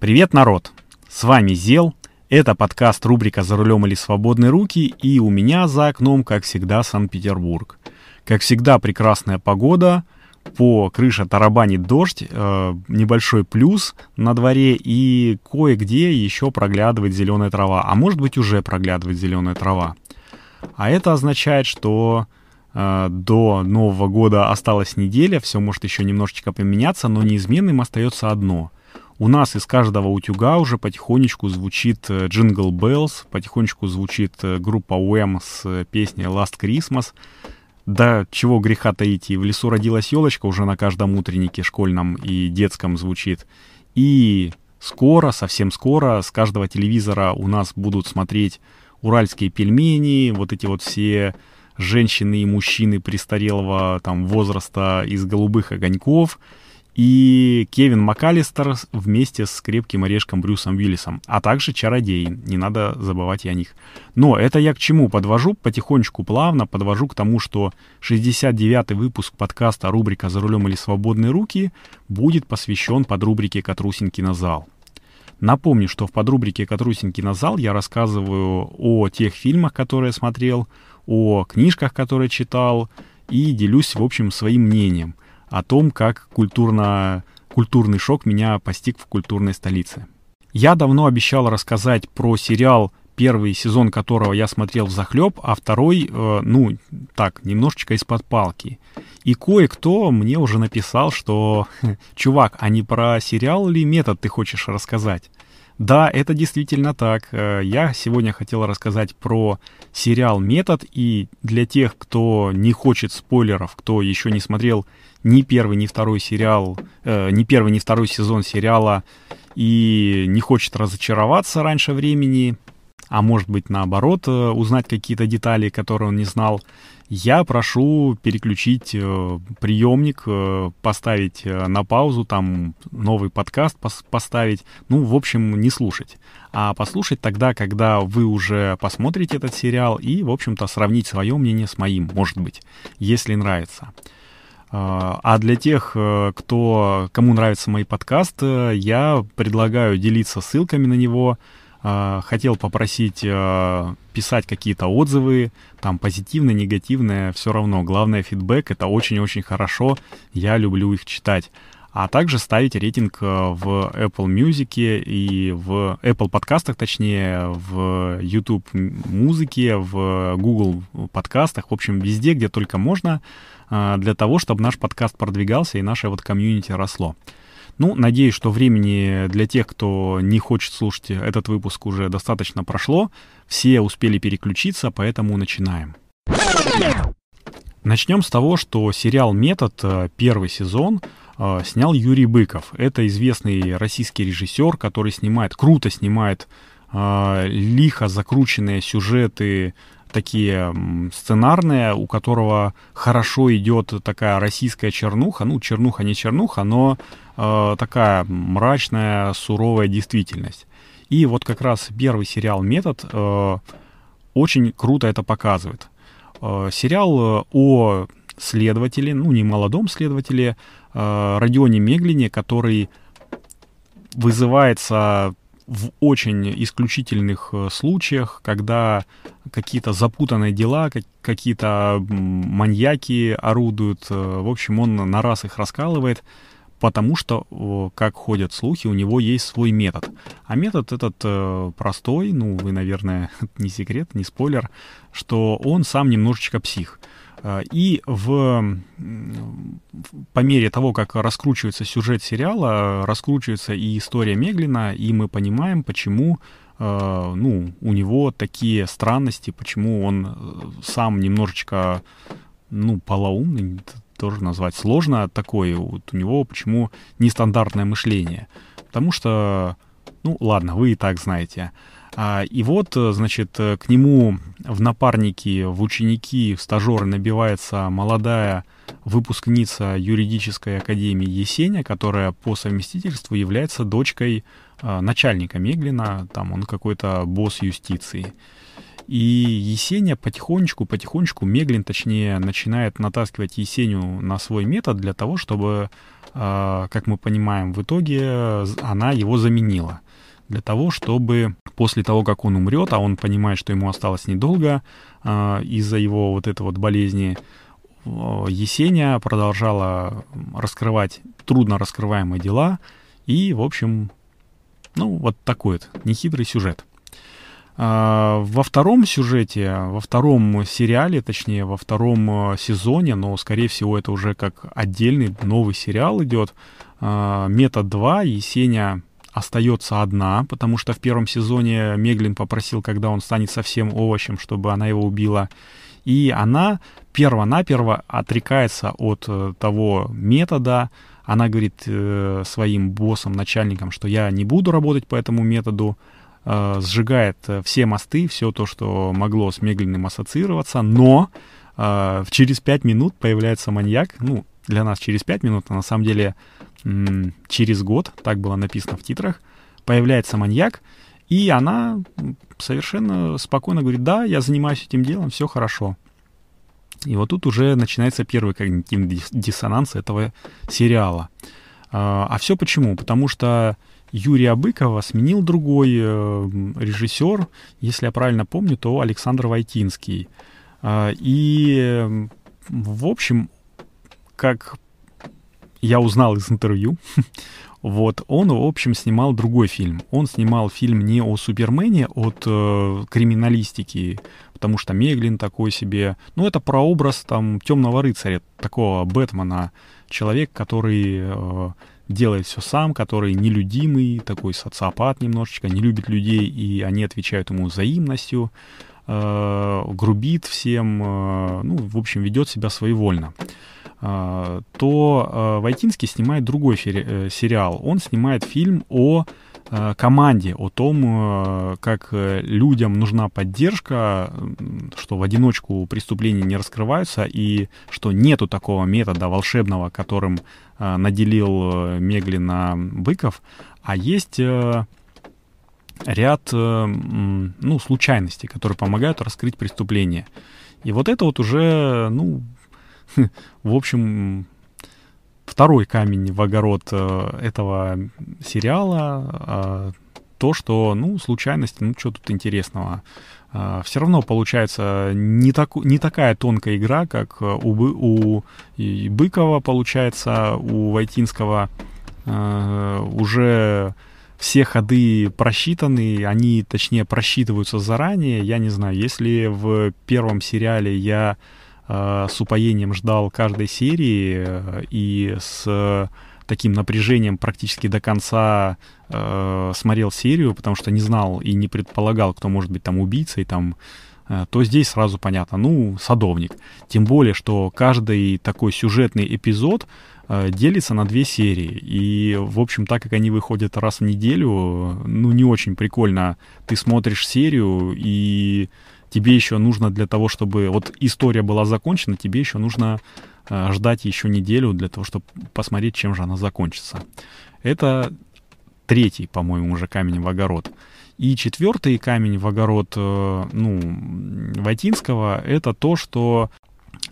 Привет, народ! С вами Зел. Это подкаст рубрика «За рулем или свободные руки» и у меня за окном, как всегда, Санкт-Петербург. Как всегда, прекрасная погода, по крыше тарабанит дождь, э, небольшой плюс на дворе и кое-где еще проглядывает зеленая трава, а может быть уже проглядывает зеленая трава. А это означает, что э, до Нового года осталась неделя, все может еще немножечко поменяться, но неизменным остается одно — у нас из каждого утюга уже потихонечку звучит Jingle Bells, потихонечку звучит э, группа Уэм с э, песней Last Christmas. Да, чего греха таить, и в лесу родилась елочка уже на каждом утреннике школьном и детском звучит. И скоро, совсем скоро, с каждого телевизора у нас будут смотреть уральские пельмени, вот эти вот все женщины и мужчины престарелого там возраста из голубых огоньков — и Кевин МакАлистер вместе с крепким орешком Брюсом Уиллисом, а также чародеи, не надо забывать и о них. Но это я к чему подвожу? Потихонечку, плавно подвожу к тому, что 69-й выпуск подкаста рубрика «За рулем или свободные руки» будет посвящен подрубрике «Катрусин кинозал». Напомню, что в подрубрике «Катрусин кинозал» я рассказываю о тех фильмах, которые смотрел, о книжках, которые читал, и делюсь, в общем, своим мнением – о том, как культурно, культурный шок меня постиг в культурной столице. Я давно обещал рассказать про сериал, первый сезон которого я смотрел в захлеб, а второй, э, ну, так, немножечко из-под палки. И кое-кто мне уже написал, что, чувак, а не про сериал ли метод ты хочешь рассказать? Да, это действительно так. Э, я сегодня хотел рассказать про сериал «Метод», и для тех, кто не хочет спойлеров, кто еще не смотрел ни первый, ни второй сериал, э, ни первый, ни второй сезон сериала и не хочет разочароваться раньше времени, а может быть наоборот, э, узнать какие-то детали, которые он не знал, я прошу переключить э, приемник, э, поставить э, на паузу, там новый подкаст пос поставить, ну, в общем, не слушать, а послушать тогда, когда вы уже посмотрите этот сериал и, в общем-то, сравнить свое мнение с моим, может быть, если нравится. А для тех, кто, кому нравятся мои подкасты, я предлагаю делиться ссылками на него. Хотел попросить писать какие-то отзывы, там позитивные, негативные, все равно. Главное, фидбэк — это очень-очень хорошо, я люблю их читать а также ставить рейтинг в Apple Music и в Apple подкастах, точнее, в YouTube музыке, в Google подкастах, в общем, везде, где только можно, для того, чтобы наш подкаст продвигался и наше вот комьюнити росло. Ну, надеюсь, что времени для тех, кто не хочет слушать этот выпуск, уже достаточно прошло. Все успели переключиться, поэтому начинаем. Начнем с того, что сериал «Метод» э, первый сезон э, снял Юрий Быков. Это известный российский режиссер, который снимает, круто снимает э, лихо закрученные сюжеты, такие сценарные, у которого хорошо идет такая российская чернуха, ну, чернуха не чернуха, но э, такая мрачная, суровая действительность. И вот как раз первый сериал «Метод» э, очень круто это показывает. Э, сериал э, о следователе, ну, не молодом следователе, э, Родионе Меглине, который вызывается в очень исключительных э, случаях, когда какие-то запутанные дела, какие-то маньяки орудуют, э, в общем, он на раз их раскалывает, потому что, как ходят слухи, у него есть свой метод. А метод этот э, простой, ну, вы, наверное, не секрет, не спойлер, что он сам немножечко псих. Э, и в, по мере того, как раскручивается сюжет сериала, раскручивается и история Меглина, и мы понимаем, почему э, ну, у него такие странности, почему он сам немножечко ну, полоумный, тоже назвать сложно такой, вот у него почему нестандартное мышление. Потому что, ну ладно, вы и так знаете. А, и вот, э, значит, э, к нему в напарники, в ученики, в стажеры набивается молодая выпускница юридической академии Есеня, которая по совместительству является дочкой а, начальника Меглина, там он какой-то босс юстиции. И Есения потихонечку, потихонечку, Меглин, точнее, начинает натаскивать Есению на свой метод для того, чтобы, э, как мы понимаем, в итоге она его заменила. Для того, чтобы после того, как он умрет, а он понимает, что ему осталось недолго э, из-за его вот этой вот болезни, Есения продолжала раскрывать трудно раскрываемые дела. И, в общем, ну, вот такой вот нехитрый сюжет. А, во втором сюжете, во втором сериале, точнее, во втором э, сезоне, но, скорее всего, это уже как отдельный новый сериал идет, а, «Метод 2», Есения остается одна, потому что в первом сезоне Меглин попросил, когда он станет совсем овощем, чтобы она его убила. И она перво-наперво отрекается от э, того метода, она говорит э, своим боссам, начальникам, что я не буду работать по этому методу, сжигает э, все мосты, все то, что могло с Меглиным ассоциироваться, но э, через пять минут появляется маньяк, ну, для нас через пять минут, а на самом деле м- через год, так было написано в титрах, появляется маньяк, и она совершенно спокойно говорит, да, я занимаюсь этим делом, все хорошо. И вот тут уже начинается первый когнитивный диссонанс этого сериала. А, а все почему? Потому что Юрия Быкова сменил другой э, режиссер, если я правильно помню, то Александр Войтинский. А, и, в общем, как я узнал из интервью, вот, он, в общем, снимал другой фильм. Он снимал фильм не о Супермене, от э, криминалистики, потому что Меглин такой себе. Ну, это про образ там темного рыцаря, такого Бэтмена, человек, который э, делает все сам, который нелюдимый, такой социопат немножечко, не любит людей, и они отвечают ему взаимностью, э, грубит всем, э, ну, в общем, ведет себя своевольно. Э, то э, Войтинский снимает другой э, сериал. Он снимает фильм о команде, о том, э, как э, людям нужна поддержка, что в одиночку преступления не раскрываются и что нету такого метода волшебного, которым наделил Меглина Быков, а есть ряд ну, случайностей, которые помогают раскрыть преступление. И вот это вот уже, ну, в общем, второй камень в огород э, этого сериала э, то, что, ну, случайности, ну, что тут интересного. Э, все равно получается не, так, не такая тонкая игра, как у, у Быкова получается, у Войтинского уже все ходы просчитаны, они, точнее, просчитываются заранее. Я не знаю, если в первом сериале я Э, с упоением ждал каждой серии э, и с таким напряжением практически до конца э, смотрел серию, потому что не знал и не предполагал, кто может быть там убийцей, там, э, то здесь сразу понятно, ну, садовник. Тем более, что каждый такой сюжетный эпизод э, делится на две серии. И, в общем, так как они выходят раз в неделю, ну, не очень прикольно. Ты смотришь серию и тебе еще нужно для того, чтобы вот история была закончена, тебе еще нужно э, ждать еще неделю для того, чтобы посмотреть, чем же она закончится. Это третий, по-моему, уже камень в огород. И четвертый камень в огород, э, ну, Ватинского, это то, что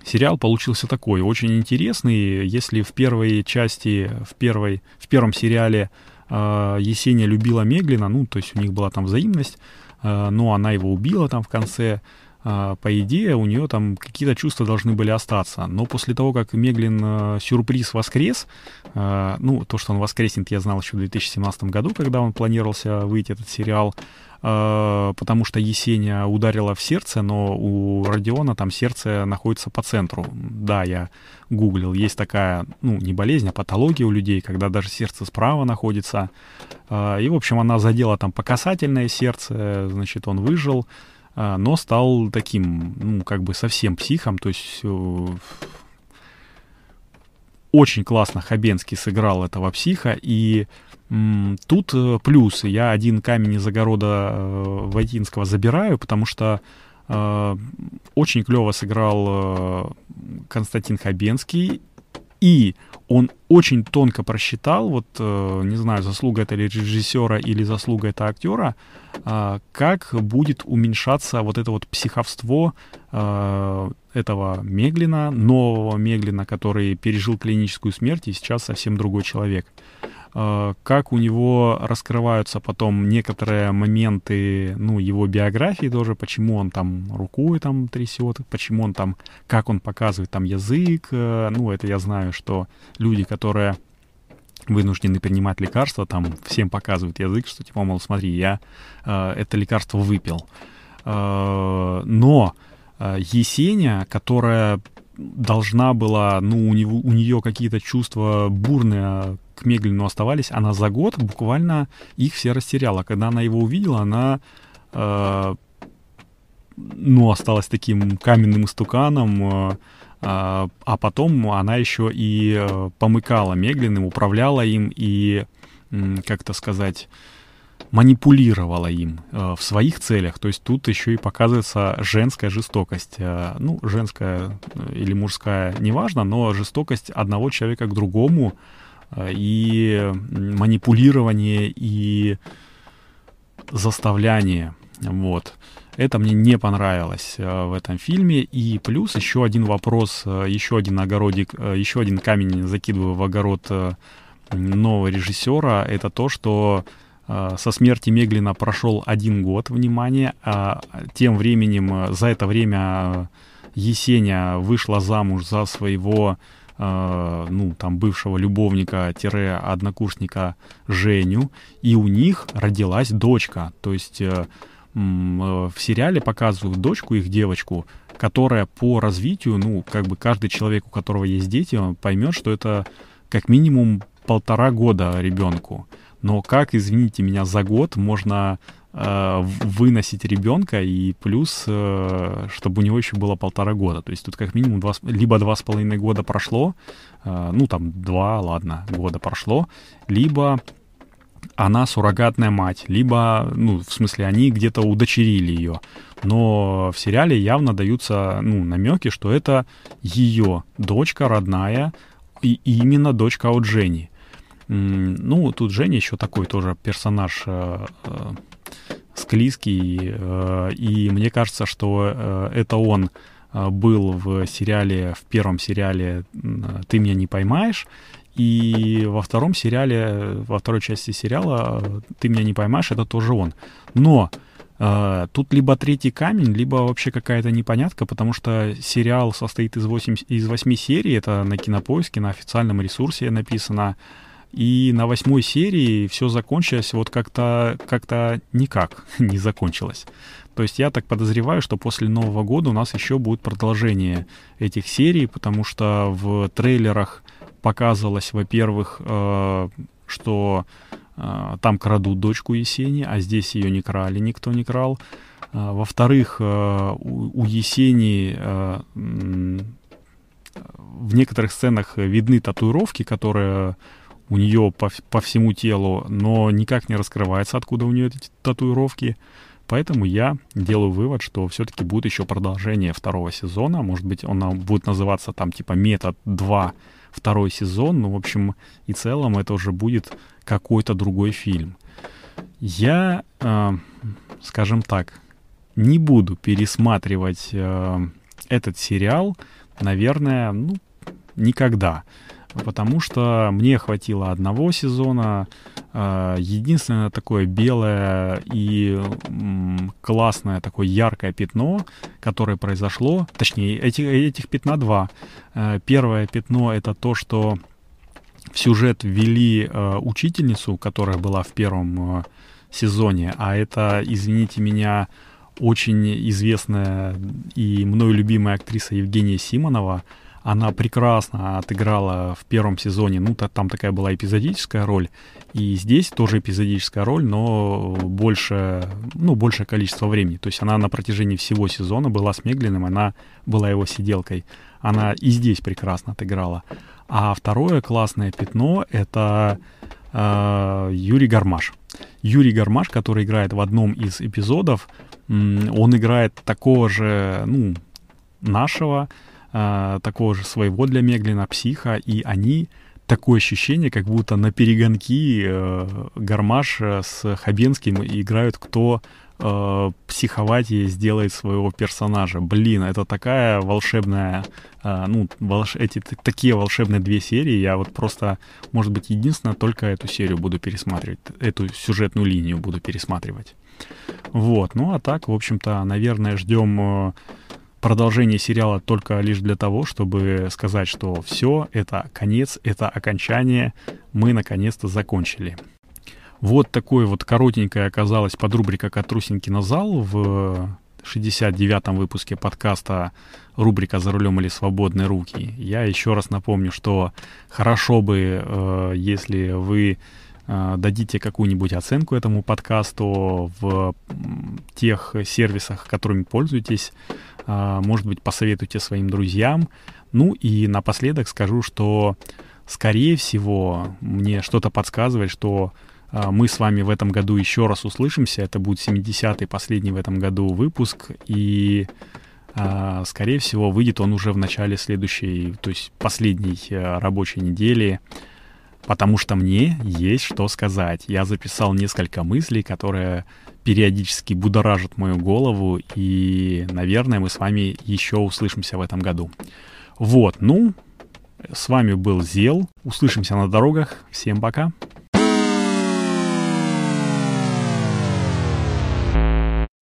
сериал получился такой, очень интересный. Если в первой части, в, первой, в первом сериале э, Есения любила Меглина, ну, то есть у них была там взаимность, но она его убила там в конце. Э, по идее, у нее там какие-то чувства должны были остаться. Но после того, как Меглин э, сюрприз воскрес, ну, то, что он воскреснет, я знал еще в 2017 году, когда он планировался выйти этот сериал, потому что Есения ударила в сердце, но у Родиона там сердце находится по центру. Да, я гуглил, есть такая, ну, не болезнь, а патология у людей, когда даже сердце справа находится. И, в общем, она задела там по касательное сердце, значит, он выжил, но стал таким, ну, как бы совсем психом, то есть очень классно Хабенский сыграл этого психа, и Тут э, плюс. Я один камень из огорода э, Войтинского забираю, потому что э, очень клево сыграл Константин Хабенский. И он очень тонко просчитал, вот не знаю, заслуга это ли режиссера или заслуга это актера, как будет уменьшаться вот это вот психовство э, этого Меглина, нового Меглина, который пережил клиническую смерть и сейчас совсем другой человек. Э, как у него раскрываются потом некоторые моменты, ну, его биографии тоже, почему он там рукой там трясет, почему он там, как он показывает там язык, э, ну, это я знаю, что люди, которые вынуждены принимать лекарства, там всем показывают язык, что типа, мол, смотри, я э, это лекарство выпил. Э, но э, Есения, которая должна была, ну, у, него, у нее какие-то чувства бурные к Меглину оставались, она за год буквально их все растеряла. Когда она его увидела, она, э, ну, осталась таким каменным истуканом, э, э, а потом она еще и э, помыкала Меглиным, управляла им и, как-то сказать, манипулировала им э, в своих целях. То есть тут еще и показывается женская жестокость. Э, ну, женская или мужская, неважно, но жестокость одного человека к другому, и манипулирование, и заставляние. Вот. Это мне не понравилось э, в этом фильме. И плюс еще один вопрос, э, еще один огородик, еще один камень закидываю в огород нового режиссера. Это то, что со смерти Меглина прошел один год, внимание, а тем временем, за это время Есеня вышла замуж за своего э, ну, там, бывшего любовника-однокурсника Женю, и у них родилась дочка. То есть э, э, в сериале показывают дочку, их девочку, которая по развитию, ну, как бы каждый человек, у которого есть дети, он поймет, что это как минимум полтора года ребенку. Но как, извините меня, за год можно Э, выносить ребенка и плюс, э, чтобы у него еще было полтора года. То есть тут как минимум два, либо два с половиной года прошло, э, ну там два, ладно, года прошло, либо она суррогатная мать, либо, ну, в смысле, они где-то удочерили ее. Но в сериале явно даются, ну, намеки, что это ее дочка родная, и именно дочка от Жени. Ну, тут Женя еще такой тоже персонаж склизкий, э, и мне кажется, что э, это он э, был в сериале, в первом сериале «Ты меня не поймаешь», и во втором сериале, во второй части сериала «Ты меня не поймаешь» — это тоже он. Но Uh, тут либо третий камень, либо вообще какая-то непонятка, потому что сериал состоит из, 8, из 8 серий, это на кинопоиске, на официальном ресурсе написано. И на восьмой серии все закончилось вот как-то как никак не закончилось. То есть я так подозреваю, что после Нового года у нас еще будет продолжение этих серий, потому что в трейлерах показывалось, во-первых, э, что э, там крадут дочку Есени, а здесь ее не крали, никто не крал. Э, во-вторых, у, Есени в некоторых сценах видны татуировки, которые у нее по, по всему телу, но никак не раскрывается, откуда у нее эти татуировки. Поэтому я делаю вывод, что все-таки будет еще продолжение второго сезона. Может быть, он будет называться там типа метод 2 второй сезон. Ну, в общем и целом это уже будет какой-то другой фильм. Я, э, скажем так, не буду пересматривать э, этот сериал, наверное, ну, никогда потому что мне хватило одного сезона. А, единственное такое белое и классное, такое яркое пятно, которое произошло, точнее, этих, этих пятна два. А, первое пятно — это то, что в сюжет ввели а, учительницу, которая была в первом сезоне, а это, извините меня, очень известная и мною любимая актриса Евгения Симонова — она прекрасно отыграла в первом сезоне, ну, там такая была эпизодическая роль, и здесь тоже эпизодическая роль, но больше, ну, большее количество времени. То есть она на протяжении всего сезона была с Меглиным, она была его сиделкой. Она и здесь прекрасно отыграла. А второе классное пятно — это э, Юрий Гармаш. Юрий Гармаш, который играет в одном из эпизодов, он играет такого же, ну, нашего, э, такого же своего для Меглина психа, и они такое ощущение, как будто на перегонки э, Гармаш с Хабенским играют, кто э, психоватее сделает своего персонажа. Блин, это такая волшебная, э, ну, волш... эти такие волшебные две серии. Я вот просто, может быть, единственное, только эту серию буду пересматривать, эту сюжетную линию буду пересматривать. Вот, ну а так, в общем-то, наверное, ждем э, продолжение сериала только лишь для того, чтобы сказать, что все, это конец, это окончание, мы наконец-то закончили. Вот такой вот коротенькая оказалась подрубрика «Катрусин кинозал» в 69-м выпуске подкаста рубрика «За рулем или свободные руки». Я еще раз напомню, что хорошо бы, э, если вы дадите какую-нибудь оценку этому подкасту в тех сервисах, которыми пользуетесь. Э, может быть, посоветуйте своим друзьям. Ну и напоследок скажу, что, скорее всего, мне что-то подсказывает, что а, мы с вами в этом году еще раз услышимся. Это будет 70-й, последний в этом году выпуск. И, а, скорее всего, выйдет он уже в начале следующей, то есть последней э, рабочей недели. Потому что мне есть что сказать. Я записал несколько мыслей, которые периодически будоражат мою голову. И, наверное, мы с вами еще услышимся в этом году. Вот, ну, с вами был Зел. Услышимся на дорогах. Всем пока.